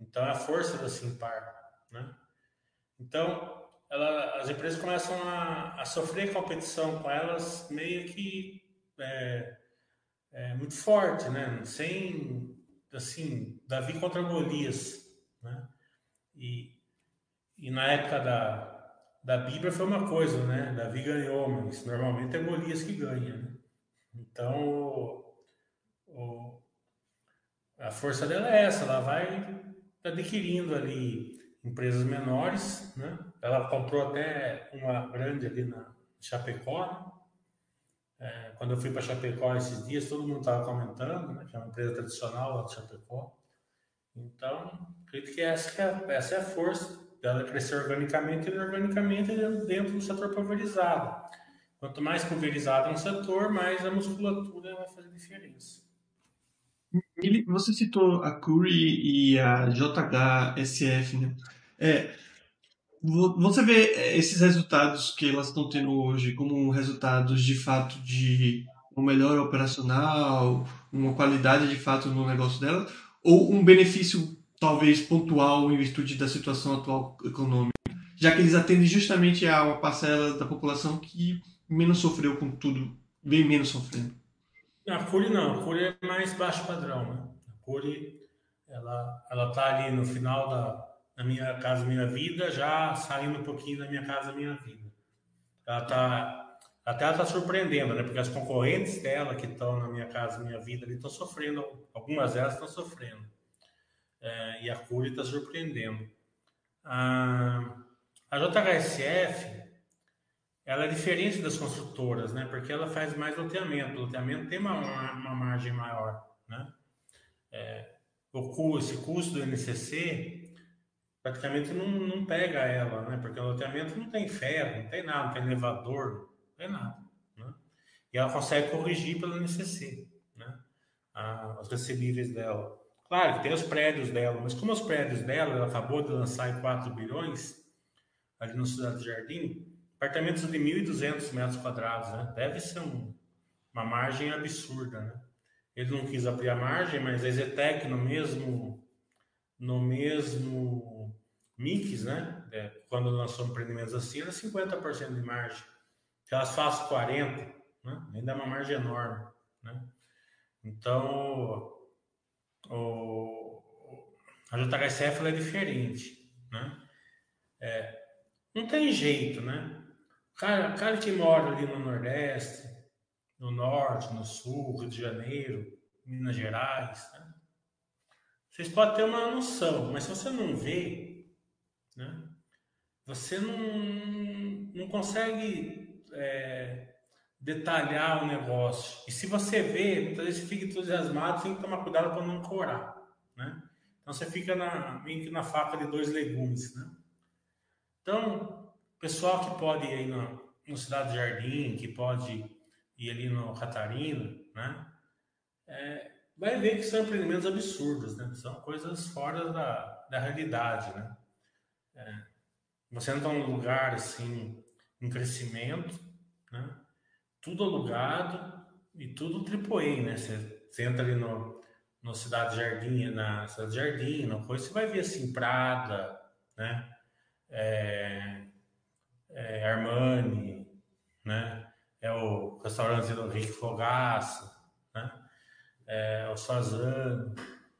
Então é a força da Simpar. Né? Então, ela, as empresas começam a, a, sofrer competição com elas meio que é, é, muito forte, né? Sem, assim, Davi contra Golias, né? E, e na época da, da Bíblia foi uma coisa, né? Davi ganhou, mas normalmente é Golias que ganha, né? Então, o, a força dela é essa, ela vai adquirindo ali empresas menores, né? Ela comprou até uma grande ali na Chapecó, né? É, quando eu fui para Chapecó esses dias, todo mundo estava comentando, né, que é uma empresa tradicional lá de Chapecó. Então, acredito que essa, é, essa é a força dela crescer organicamente e inorganicamente dentro do setor pulverizado. Quanto mais pulverizado é um setor, mais a musculatura vai fazer diferença. Você citou a Curie e a JHSF, né? É, você vê é, esses resultados que elas estão tendo hoje como resultados de fato de um melhor operacional, uma qualidade de fato no negócio dela, ou um benefício talvez pontual em virtude da situação atual econômica, já que eles atendem justamente a uma parcela da população que menos sofreu com tudo, bem menos sofrendo. A Cury não, a Cury é mais baixo padrão, né? A Cury, ela, ela tá ali no final da, na minha casa minha vida, já saindo um pouquinho da minha casa minha vida. Ela tá Até ela está surpreendendo, né? Porque as concorrentes dela que estão na minha casa, minha vida, estão sofrendo. Algumas delas estão sofrendo. É, e a Cury está surpreendendo. A, a JHSF, ela é diferente das construtoras, né? Porque ela faz mais loteamento. O loteamento tem uma, uma margem maior, né? É, o custo, esse custo do NCC praticamente não, não pega ela, né? Porque o loteamento não tem ferro, não tem nada, não tem elevador, é nada. Né? E ela consegue corrigir pelo NCC, né? Ah, os recebíveis dela. Claro que tem os prédios dela, mas como os prédios dela, ela acabou de lançar em 4 bilhões, ali no Cidade do Jardim, apartamentos de 1.200 metros quadrados, né? Deve ser um, uma margem absurda, né? Ele não quis abrir a margem, mas a Zetec no mesmo no mesmo mix, né? É, quando lançou empreendimentos assim, era 50% de margem que elas façam 40, né? ainda é uma margem enorme. Né? Então, o, a JHSF é diferente. Né? É, não tem jeito, né? Cara, cara que mora ali no Nordeste, no Norte, no Sul, Rio de Janeiro, Minas Gerais, né? vocês podem ter uma noção, mas se você não vê, né? você não, não consegue é, detalhar o negócio. E se você vê, muitas vezes você fica entusiasmado, tem que tomar cuidado para não corar, né? Então você fica na, meio que na faca de dois legumes, né? Então, pessoal que pode ir aí no, no Cidade Jardim, que pode ir ali no Catarina, né? É, vai ver que são empreendimentos absurdos, né? São coisas fora da, da realidade, né? É, você está num lugar assim em crescimento, né? Tudo alugado e tudo AAA, né? Você, entra ali no, no Cidade Jardim, na Cidade Jardim, na coisa, você vai ver assim, Prada, né? É, é Armani, né? É o restaurante do Rick Fogaça, né? É o Sazano,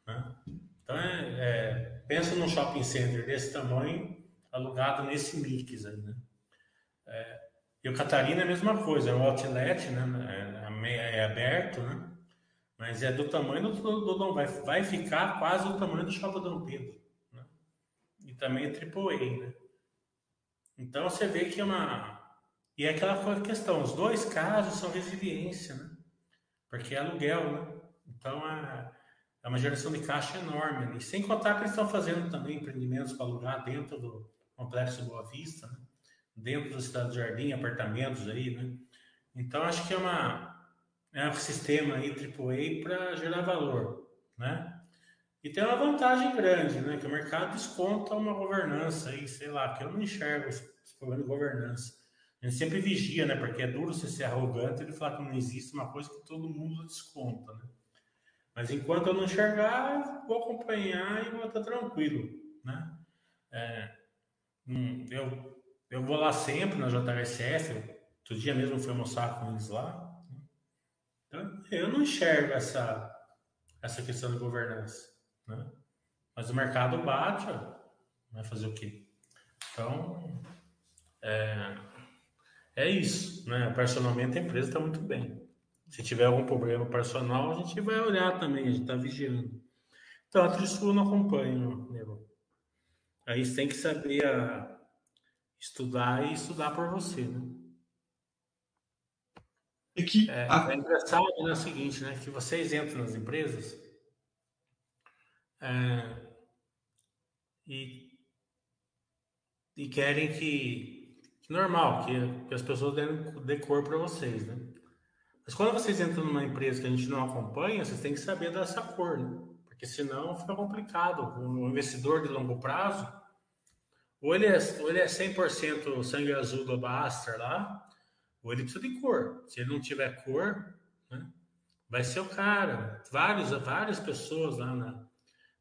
né? Então, é, é, pensa num shopping center desse tamanho, alugado nesse mix aí, né? É, e o Catarina é a mesma coisa, é um outlet, né? É, é, é aberto, né? Mas é do tamanho do, do, do vai, vai ficar quase o tamanho do Shopping Dom Pedro. Né? E também é AAA, né? Então você vê que é uma. E é aquela questão, os dois casos são resiliência, né? Porque é aluguel, né? Então é, é uma geração de caixa enorme. E sem contar que eles estão fazendo também empreendimentos para alugar dentro do Complexo Boa Vista, né? Dentro da cidade do Jardim, apartamentos aí, né? Então acho que é uma é um sistema aí AAA para gerar valor, né? E tem uma vantagem grande, né? Que o mercado desconta uma governança aí, sei lá, que eu não enxergo esse problema de governança. A gente sempre vigia, né? Porque é duro você ser arrogante e falar que não existe uma coisa que todo mundo desconta, né? Mas enquanto eu não enxergar, vou acompanhar e vou estar tranquilo, né? É, hum, eu eu vou lá sempre na JHSF, outro dia mesmo fui almoçar com eles lá. Então, eu não enxergo essa, essa questão de governança. Né? Mas o mercado bate, vai fazer o quê? Então, é, é isso. Né? Personalmente, a empresa está muito bem. Se tiver algum problema personal, a gente vai olhar também, a gente está vigiando. Então, a Trisul não acompanha, né? Aí tem que saber a, estudar e estudar por você, né? É, que é, a... é engraçado né, o seguinte, né? Que vocês entram nas empresas é, e, e querem que, que normal, que, que, as pessoas dêem, dê cor para vocês, né? Mas quando vocês entram numa empresa que a gente não acompanha, vocês têm que saber dessa cor, né? Porque senão fica complicado. O investidor de longo prazo, ou ele é, ou ele é 100% sangue azul do Baster lá, ou ele precisa de cor. Se ele não tiver cor, né, vai ser o cara. Vários, várias pessoas lá na,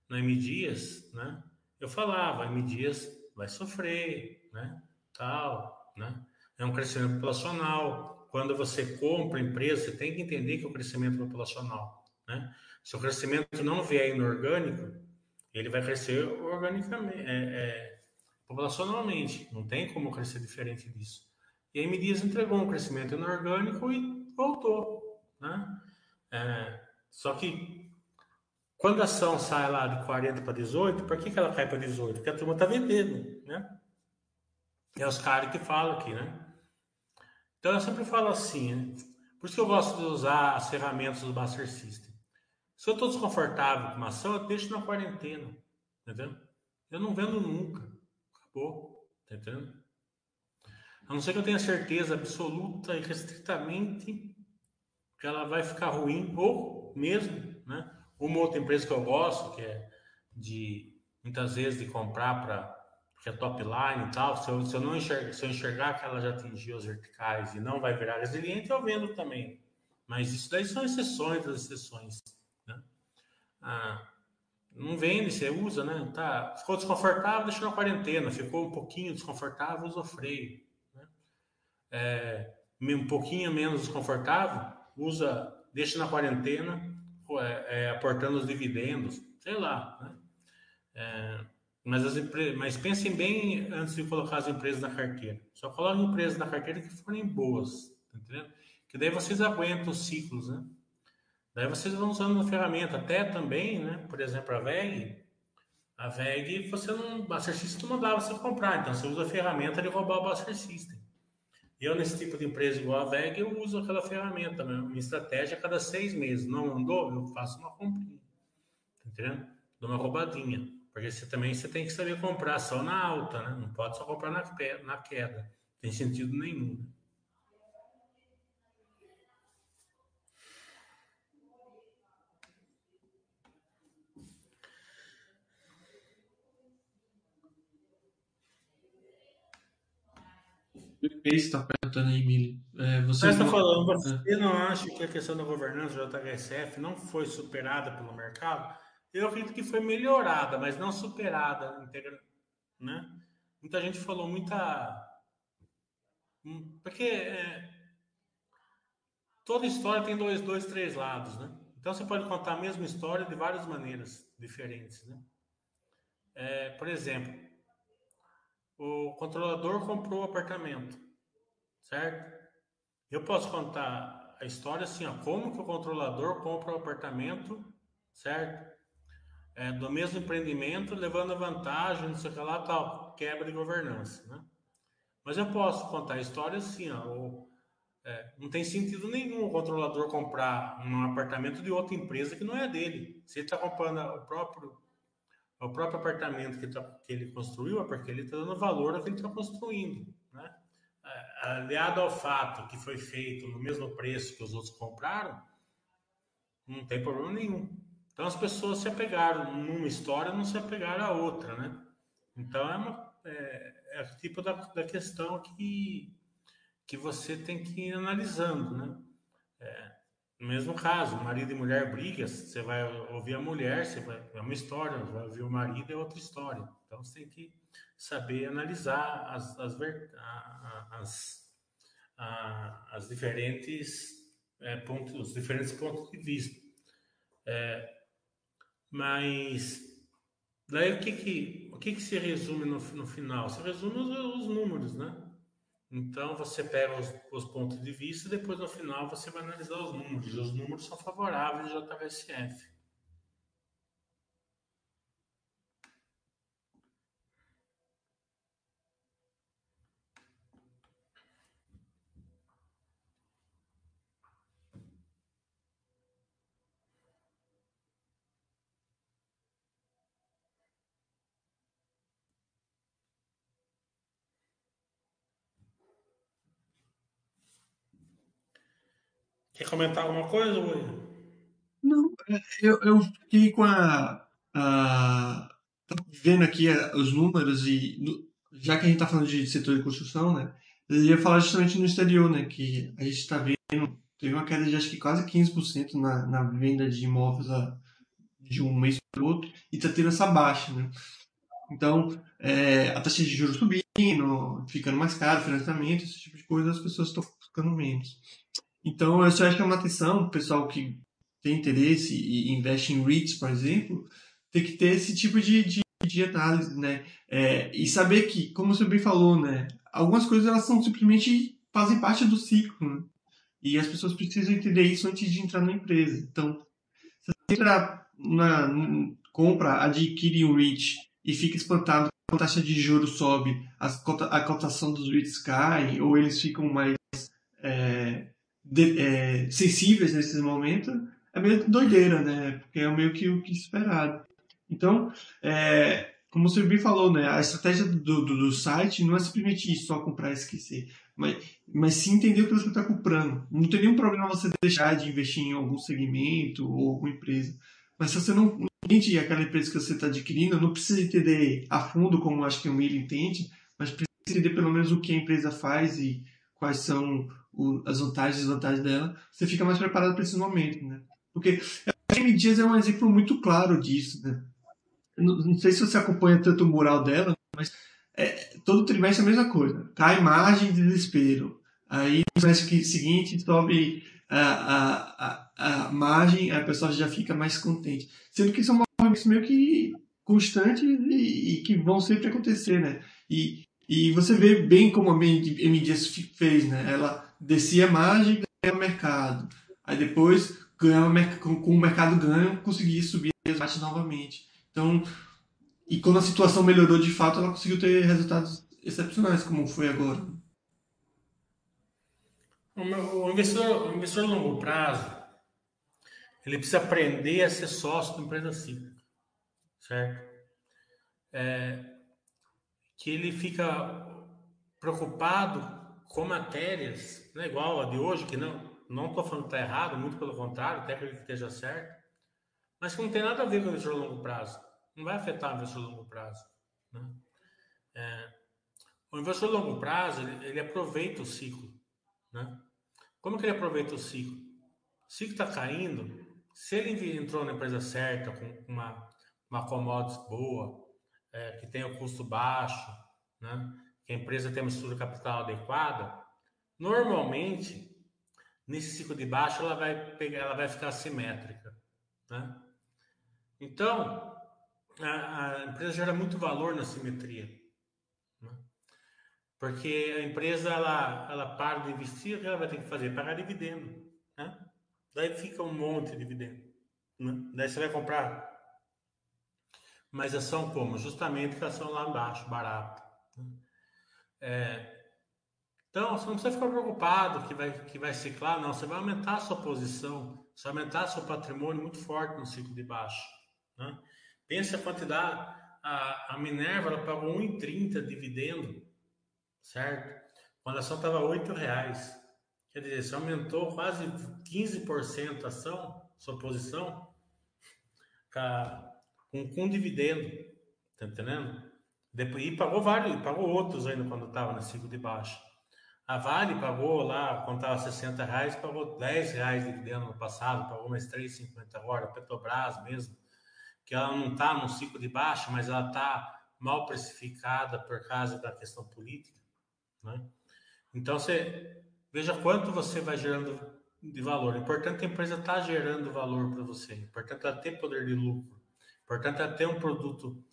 na M Dias, né? Eu falava, M Dias vai sofrer, né? Tal, né? É um crescimento populacional. Quando você compra empresa, você tem que entender que é o um crescimento populacional, né? Se o crescimento não vier inorgânico, ele vai crescer organicamente, é, é, populacionalmente. Não tem como crescer diferente disso. E a M Dias entregou um crescimento inorgânico e voltou. Né? É, só que quando a ação sai lá de 40 para 18, por que, que ela cai para 18? Porque a turma está vendendo. Né? É os caras que falam aqui. Né? Então eu sempre falo assim, né? por isso que eu gosto de usar as ferramentas do Buster System. Se eu estou desconfortável com uma ação, eu deixo na quarentena. Entendeu? Eu não vendo nunca. Acabou. Tá entendendo? A não ser que eu tenha certeza absoluta e restritamente que ela vai ficar ruim, ou mesmo, né? Uma outra empresa que eu gosto, que é de muitas vezes de comprar para que é top line e tal, se eu, se eu não enxergar, se eu enxergar que ela já atingiu as verticais e não vai virar resiliente, eu vendo também. Mas isso daí são exceções das exceções. Né? Ah, não vende, você usa, né? Tá, ficou desconfortável, deixa na quarentena. Ficou um pouquinho desconfortável, usa freio. Né? É, um pouquinho menos desconfortável, usa, deixa na quarentena, é, é, aportando os dividendos, sei lá. Né? É, mas, as mas pensem bem antes de colocar as empresas na carteira. Só coloquem empresas na carteira que forem boas, tá entendendo? Que daí vocês aguentam os ciclos, né? Daí vocês vão usando a ferramenta, até também, né? Por exemplo, a VEG. A VEG, você não, o Buster System não dá você comprar, então você usa a ferramenta de roubar o Buster System. Eu, nesse tipo de empresa igual a VEG, eu uso aquela ferramenta, né? minha estratégia a cada seis meses. Não andou, eu faço uma comprinha. Tá entendendo? Dou uma roubadinha. Porque você também você tem que saber comprar só na alta, né? Não pode só comprar na, na queda. Não tem sentido nenhum. Está perguntando aí, Mili. É, você está falando, você é. não acha que a questão da governança do JHSF não foi superada pelo mercado? Eu acredito que foi melhorada, mas não superada, né? Muita gente falou muita, hum, porque é... toda história tem dois, dois, três lados, né? Então você pode contar a mesma história de várias maneiras diferentes, né? É, por exemplo, o controlador comprou o apartamento, certo? Eu posso contar a história assim, ó, como que o controlador compra o apartamento, certo? É, do mesmo empreendimento, levando vantagem, não sei o que lá, tal, quebra de governança, né? Mas eu posso contar a história assim, ó, ou, é, não tem sentido nenhum o controlador comprar um apartamento de outra empresa que não é dele. Se ele está comprando o próprio o próprio apartamento que, tá, que ele construiu, é porque ele está dando valor ao que ele está construindo. Né? É, aliado ao fato que foi feito no mesmo preço que os outros compraram, não tem problema nenhum. Então as pessoas se apegaram numa história, não se apegaram a outra, né? Então é, uma, é, é tipo da, da questão que, que você tem que ir analisando, né? É, no mesmo caso, marido e mulher brigam, você vai ouvir a mulher, você vai, é uma história, vai ouvir o marido, é outra história. Então você tem que saber analisar as, as, as, as diferentes é, pontos, os diferentes pontos de vista. É, mas daí o que que, o que, que se resume no, no final? Se resume os, os números, né? Então você pega os, os, pontos de vista e depois no final você vai analisar os números. E os números são favoráveis ao JVSF. Quer comentar alguma coisa, William? Não, é, eu, eu fiquei com a, a. vendo aqui os números e. Já que a gente está falando de setor de construção, né? Eu ia falar justamente no exterior, né? Que a gente está vendo. Teve uma queda de acho que quase 15% na, na venda de imóveis a, de um mês para o outro e está tendo essa baixa, né? Então, é, a taxa de juros subindo, ficando mais caro, financiamento, esse tipo de coisa, as pessoas estão ficando menos. Então, eu só é uma atenção, pessoal que tem interesse e investe em REITs, por exemplo, tem que ter esse tipo de, de, de análise, né? É, e saber que, como você bem falou, né? Algumas coisas elas são simplesmente fazem parte do ciclo. Né? E as pessoas precisam entender isso antes de entrar na empresa. Então, se você entra na, compra, adquire um REIT e fica espantado quando a taxa de juros sobe, a cotação dos REITs cai, ou eles ficam mais é, de, é, sensíveis nesses momentos, é meio doideira, né? Porque é meio que o que esperado. Então, é, como você bem falou, né? A estratégia do, do, do, site não é simplesmente só comprar e esquecer, mas, mas sim entender o que você está comprando. Não tem nenhum problema você deixar de investir em algum segmento ou alguma empresa. Mas se você não entende aquela empresa que você está adquirindo, não precisa entender a fundo, como acho que o Miller entende, mas precisa entender pelo menos o que a empresa faz e quais são o, as vantagens e desvantagens dela. Você fica mais preparado para esse momento, né? Porque a M Dias é um exemplo muito claro disso, né? Não, não sei se você acompanha tanto o mural dela, mas é, todo trimestre é a mesma coisa. Cai margem de desespero. Aí no trimestre seguinte sobe a, a, a, a margem, a pessoa já fica mais contente. Sendo que são movimentos meio que constantes e, e, que vão sempre acontecer, né? E, e você vê bem como a MDS fez, né? Ela descia margem e ganhava mercado. Aí depois, ganhava, com, o mercado ganho, conseguia subir as margens novamente. Então, e quando a situação melhorou de fato, ela conseguiu ter resultados excepcionais, como foi agora. O investidor, o investidor a longo prazo, ele precisa aprender a ser sócio da empresa cíclica, certo? É, que ele fica preocupado com matérias, não é igual a de hoje, que não não estou falando que está errado, muito pelo contrário, até que ele esteja certo, mas que não tem nada a ver com o investidor a longo prazo, não vai afetar o investidor a longo prazo. Né? É, o investidor a longo prazo, ele, ele aproveita o ciclo, né? Como que ele aproveita o ciclo? O ciclo está caindo. Se ele entrou na empresa certa, com uma, uma commodities boa, é, que tem o custo baixo, né? que a empresa tem uma estrutura capital adequada, normalmente, nesse ciclo de baixo, ela vai, pegar, ela vai ficar simétrica. Né? Então, a, a empresa gera muito valor na simetria. Porque a empresa ela, ela para de investir, ela vai ter que fazer? Pagar dividendo. Né? Daí fica um monte de dividendo. Né? Daí você vai comprar mais ação como? Justamente a ação lá embaixo, barata. Né? É, então, você não precisa ficar preocupado que vai, que vai ciclar, não. Você vai aumentar a sua posição, você vai aumentar seu patrimônio muito forte no ciclo de baixo. Né? Pense a quantidade. A, a Minerva ela pagou 1,30 de dividendo certo? Quando a ação estava R$ reais, quer dizer, você aumentou quase 15% a ação, sua posição, com, com dividendo, tá entendendo? Depois, e pagou vários, pagou outros ainda quando estava no ciclo de baixa. A Vale pagou lá, quando estava 60 reais, pagou 10 reais de dividendo no passado, pagou mais 3,50 agora. A Petrobras mesmo, que ela não está no ciclo de baixa, mas ela está mal precificada por causa da questão política. Né? Então, você veja quanto você vai gerando de valor. O importante é a empresa estar tá gerando valor para você. O importante é ter poder de lucro. O importante é ter um produto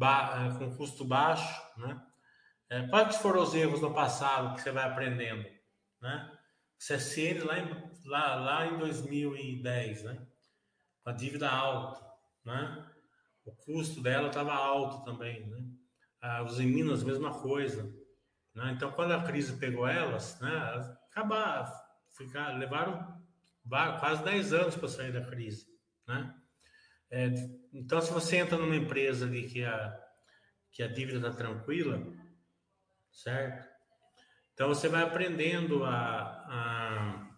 eh, com custo baixo. Né? É, quais foram os erros no passado que você vai aprendendo? Né? CSN lá em, lá, lá em 2010, né? com a dívida alta. Né? O custo dela estava alto também. Né? Ah, os em Minas, mesma coisa. Né? Então, quando a crise pegou elas, né, acabaram, ficar, levaram quase 10 anos para sair da crise. Né? É, então, se você entra numa empresa ali que a, que a dívida está tranquila, certo? Então, você vai aprendendo a, a,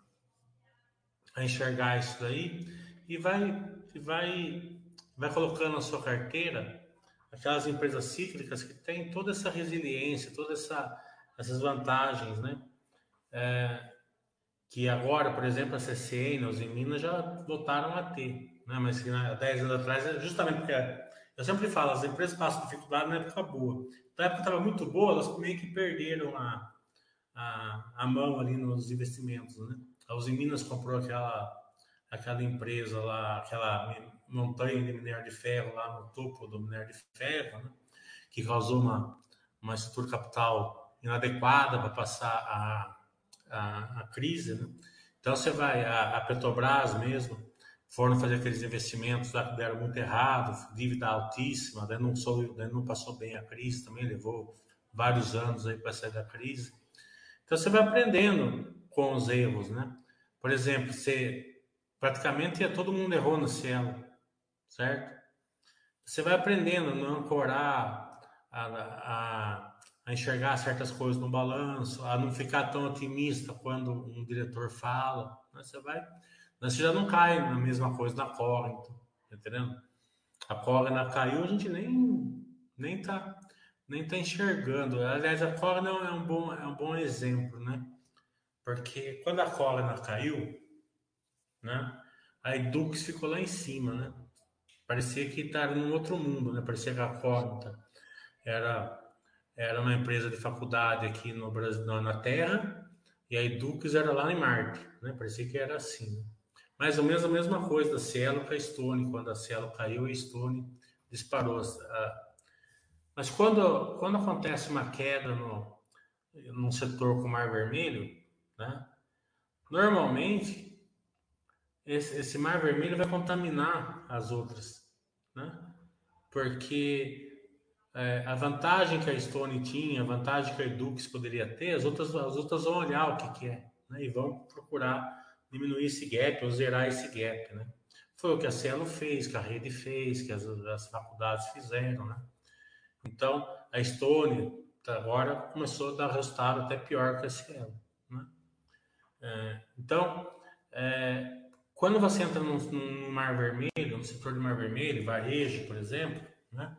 a enxergar isso daí e vai, e vai, vai colocando na sua carteira aquelas empresas cíclicas que têm toda essa resiliência, toda essa essas vantagens, né? É, que agora, por exemplo, a CCN, os em Minas já voltaram a ter, né? Mas que há 10 anos atrás, é justamente porque eu sempre falo, as empresas passam dificuldade na época boa. Na época estava muito boa, elas meio que perderam a, a, a mão ali nos investimentos, né? A Uzi Minas comprou aquela, aquela empresa lá, aquela montanha de minério de ferro lá no topo do minério de ferro, né? que causou uma, uma estrutura capital inadequada para passar a, a, a crise, né? Então você vai, a, a, Petrobras mesmo, foram fazer aqueles investimentos lá que deram muito errado, dívida altíssima, daí não, sou, daí não passou bem a crise também, levou vários anos aí para sair da crise. Então você vai aprendendo com os erros, né? Por exemplo, você praticamente todo mundo errou no cielo, certo? Você vai aprendendo a não ancorar, a, a, a, enxergar certas coisas no balanço, a não ficar tão otimista quando um diretor fala. Né? Você vai, você já não cai na mesma coisa da Cogniton, tá entendendo? A caiu, a gente nem nem tá nem tá enxergando. Aliás, a Cogna é um bom é um bom exemplo, né? Porque quando a Cogna caiu, né? A Edux ficou lá em cima, né? Parecia que estava num outro mundo, né? Parecia que a Cogna era era uma empresa de faculdade aqui no Brasil, na Terra, e a Edux era lá em Marte, né? Parecia que era assim. Né? Mais ou menos a mesma coisa da Cielo com a Stone, quando a Cielo caiu, a Stone disparou. Mas quando, quando acontece uma queda no, num setor com Mar Vermelho, né? Normalmente esse, esse mar vermelho vai contaminar as outras, né? Porque é, a vantagem que a Stone tinha, a vantagem que a Edux poderia ter, as outras, as outras vão olhar o que, que é, né? E vão procurar diminuir esse gap ou zerar esse gap, né? Foi o que a Cielo fez, que a rede fez, que as, as faculdades fizeram, né? Então, a Stone agora começou a dar resultado até pior que a Cielo, né? É, então, é, quando você entra no, no, mar vermelho, no setor do mar vermelho, varejo, por exemplo, né?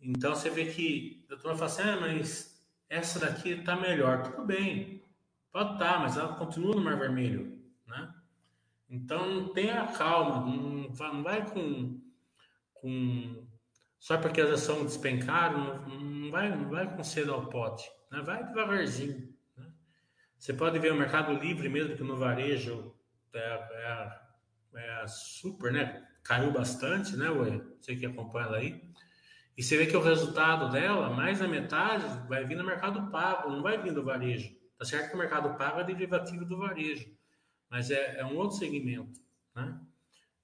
Então você vê que a turma fala assim, ah, mas essa daqui está melhor. Tudo bem, pode estar, tá, mas ela continua no mar vermelho? Então tenha calma, não, vai com, com só porque as ações despencaram, não, não vai, não vai com cedo ao pote, né? Vai devagarzinho. Né? Você pode ver o Mercado Livre mesmo que no varejo é, é é, super, né? Caiu bastante, né, Ué? Você que acompanha ela aí. E você vê que o resultado dela, mais da metade, vai vir no mercado pago, não vai vir do varejo. Tá certo que o mercado pago é derivativo do varejo, mas é, é um outro segmento, né?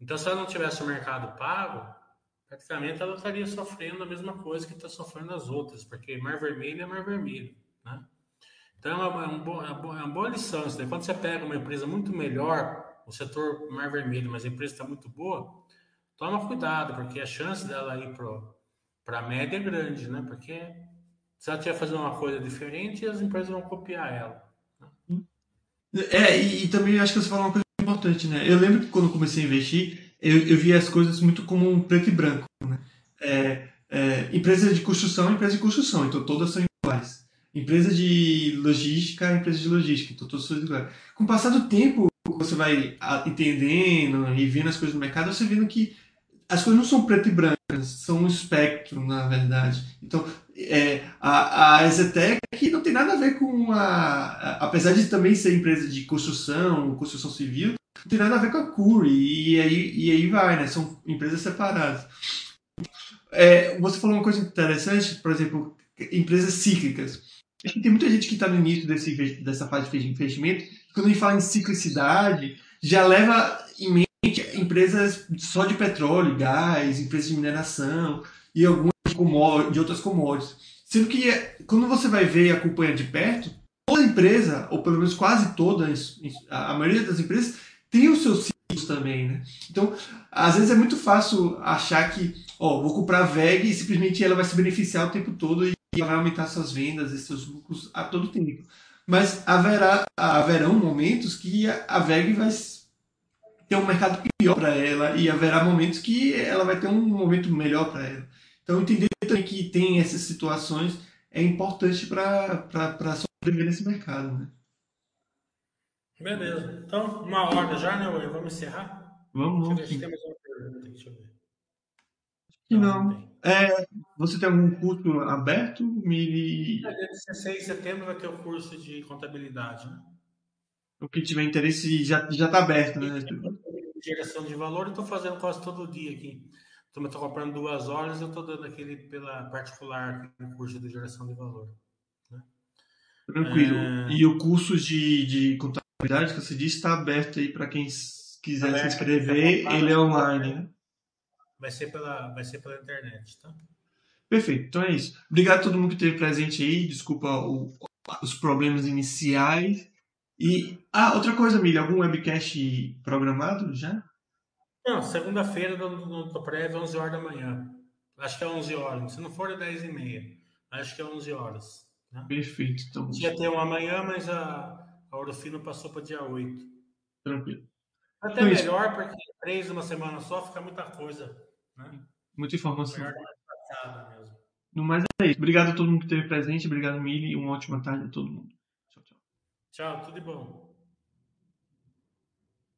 Então, se ela não tivesse o mercado pago, praticamente ela estaria sofrendo a mesma coisa que está sofrendo as outras, porque mar vermelho é mar vermelho, né? Então, é uma, é, um bo, é uma boa lição isso daí. Quando você pega uma empresa muito melhor o setor mar vermelho, mas a empresa está muito boa, toma cuidado, porque a chance dela ir para a média é grande, né? Porque se ela estiver fazendo uma coisa diferente, as empresas vão copiar ela. É, e, e, também acho que você falou uma coisa importante, né? Eu lembro que quando comecei a investir, eu, eu via as coisas muito como um preto e branco, né? É, é, empresa de construção, empresa de construção, então todas são iguais. Empresa de logística, empresa de logística, então todas são iguais. Com o passar do tempo, você vai entendendo e vendo as coisas no mercado, você vendo que as coisas não são preto e brancas, são um espectro, na verdade. Então, é, a, a Exetec não tem nada a ver com a, a, Apesar de também ser empresa de construção, construção civil, não tem nada a ver com a Curi, e aí, e aí vai, né? São empresas separadas. É, você falou uma coisa interessante, por exemplo, empresas cíclicas. Acho que tem muita gente que está no início desse, dessa fase de investimento quando a gente fala em ciclicidade, já leva em mente empresas só de petróleo, gás, empresas de mineração e algumas de outras commodities. Sendo que quando você vai ver e acompanha de perto, toda empresa, ou pelo menos quase todas, a maioria das empresas, tem os seus ciclos também, né? Então, às vezes é muito fácil achar que, ó, vou comprar a VEG e simplesmente ela vai se beneficiar o tempo todo e vai aumentar suas vendas e seus lucros a todo tempo mas haverá, haverão momentos que a VEG vai ter um mercado pior para ela e haverá momentos que ela vai ter um momento melhor para ela. Então, entender também que tem essas situações é importante para sobreviver nesse mercado. Né? Beleza. Então, uma hora já, né, Will? Vamos encerrar? Vamos. Deixa eu ver se temos uma pergunta. Deixa eu ver. Não. não. É, você tem algum curso aberto? Me... É, 16 de setembro vai ter o curso de contabilidade, né? O que tiver interesse já está aberto, né? Geração de valor, eu estou fazendo quase todo dia aqui. Então, eu estou comprando duas horas, eu estou dando aquele pela particular, curso de geração de valor. Né? Tranquilo. É... E o curso de, de contabilidade que você disse está aberto aí para quem quiser se inscrever. Ele é online, né? Vai ser pela, vai ser pela internet, tá? Perfeito. Então é isso. Obrigado a todo mundo que esteve presente aí. Desculpa o, os problemas iniciais. E, ah, outra coisa, Milha, algum webcast programado já? Não, segunda-feira no, no prévio, 11 horas da manhã. Acho que é 11 horas. Se não for, é 10 e meia. Acho que é 11 horas. Né? Perfeito. Então... Ia ter um amanhã, mas a, a Orofino passou para dia 8. Tranquilo. Até então, melhor, isso. porque três uma semana só fica muita coisa. Né? Muita informação. No mais é isso. Obrigado a todo mundo que esteve presente. Obrigado, Mili. Uma ótima tarde a todo mundo. Tchau, tudo de bom.